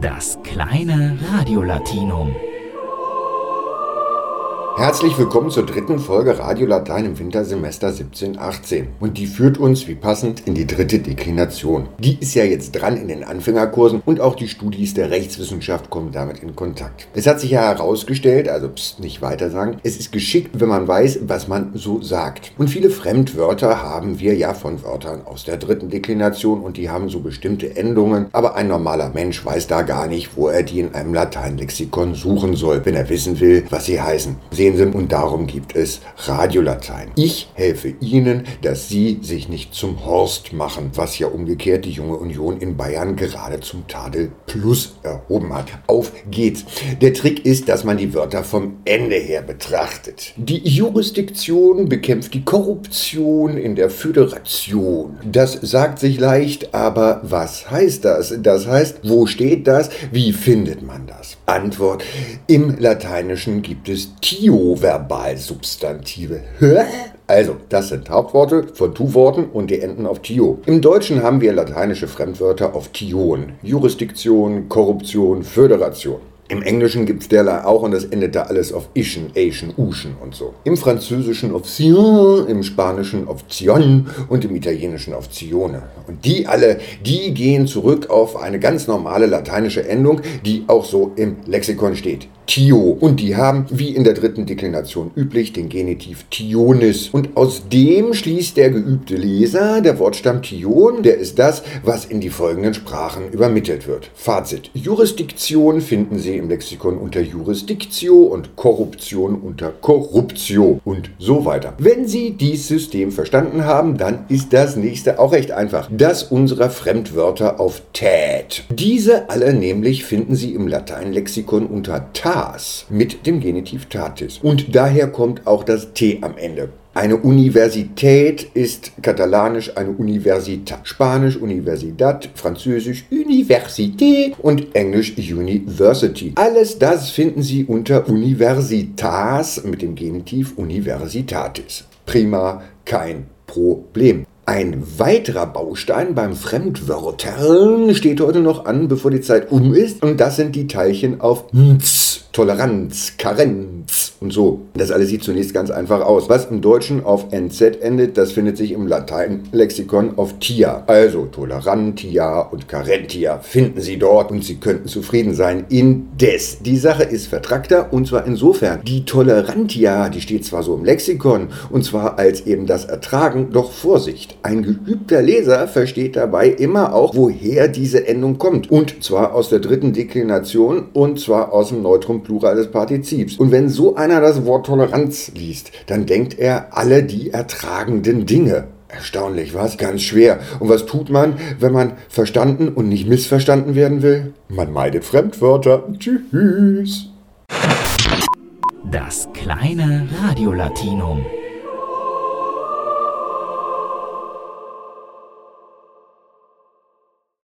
Das kleine Radiolatinum. Herzlich willkommen zur dritten Folge Radio Latein im Wintersemester 1718. Und die führt uns, wie passend, in die dritte Deklination. Die ist ja jetzt dran in den Anfängerkursen und auch die Studis der Rechtswissenschaft kommen damit in Kontakt. Es hat sich ja herausgestellt, also pst, nicht weiter sagen, es ist geschickt, wenn man weiß, was man so sagt. Und viele Fremdwörter haben wir ja von Wörtern aus der dritten Deklination und die haben so bestimmte Endungen, aber ein normaler Mensch weiß da gar nicht, wo er die in einem Lateinlexikon suchen soll, wenn er wissen will, was sie heißen. Sie sehen Sie, und darum gibt es Radiolatein. Ich helfe Ihnen, dass Sie sich nicht zum Horst machen, was ja umgekehrt die junge Union in Bayern gerade zum Tadel Plus erhoben hat. Auf geht's. Der Trick ist, dass man die Wörter vom Ende her betrachtet. Die Jurisdiktion bekämpft die Korruption in der Föderation. Das sagt sich leicht, aber was heißt das? Das heißt, wo steht das? Wie findet man das? Antwort. Im Lateinischen gibt es Tio Tio-Verbalsubstantive. Also, das sind Hauptworte von Tu-Worten und die enden auf Tio. Im Deutschen haben wir lateinische Fremdwörter auf Tion. Jurisdiktion, Korruption, Föderation. Im Englischen gibt es derlei auch und das endet da alles auf Ischen, Ation, Uschen und so. Im Französischen auf Sion, im Spanischen auf Zion und im Italienischen auf Zione. Und die alle, die gehen zurück auf eine ganz normale lateinische Endung, die auch so im Lexikon steht. Tio. Und die haben, wie in der dritten Deklination üblich, den Genitiv Tionis. Und aus dem schließt der geübte Leser, der Wortstamm Tion, der ist das, was in die folgenden Sprachen übermittelt wird. Fazit. Jurisdiktion finden Sie im Lexikon unter Jurisdiktio und Korruption unter Korruptio und so weiter. Wenn Sie dieses System verstanden haben, dann ist das nächste auch recht einfach. Das unserer Fremdwörter auf tät. Diese alle nämlich finden Sie im Lateinlexikon unter tat tas mit dem Genitiv tatis. Und daher kommt auch das T am Ende. Eine Universität ist katalanisch eine Universität, Spanisch Universidad, Französisch Université und Englisch University. Alles das finden Sie unter Universitas mit dem Genitiv Universitatis. Prima, kein Problem. Ein weiterer Baustein beim Fremdwörtern steht heute noch an, bevor die Zeit um ist, und das sind die Teilchen auf nz. Toleranz, Karenz und so. Das alles sieht zunächst ganz einfach aus. Was im Deutschen auf NZ endet, das findet sich im Lateinlexikon auf tia. Also Tolerantia und Carentia finden Sie dort und Sie könnten zufrieden sein. Indes. Die Sache ist vertrackter und zwar insofern. Die Tolerantia, die steht zwar so im Lexikon und zwar als eben das Ertragen, doch Vorsicht. Ein geübter Leser versteht dabei immer auch, woher diese Endung kommt. Und zwar aus der dritten Deklination und zwar aus dem Neutrum Plural des Partizips. Und wenn so einer das Wort Toleranz liest, dann denkt er alle die ertragenden Dinge. Erstaunlich, was? Ganz schwer. Und was tut man, wenn man verstanden und nicht missverstanden werden will? Man meidet Fremdwörter. Tschüss. Das kleine Radiolatinum.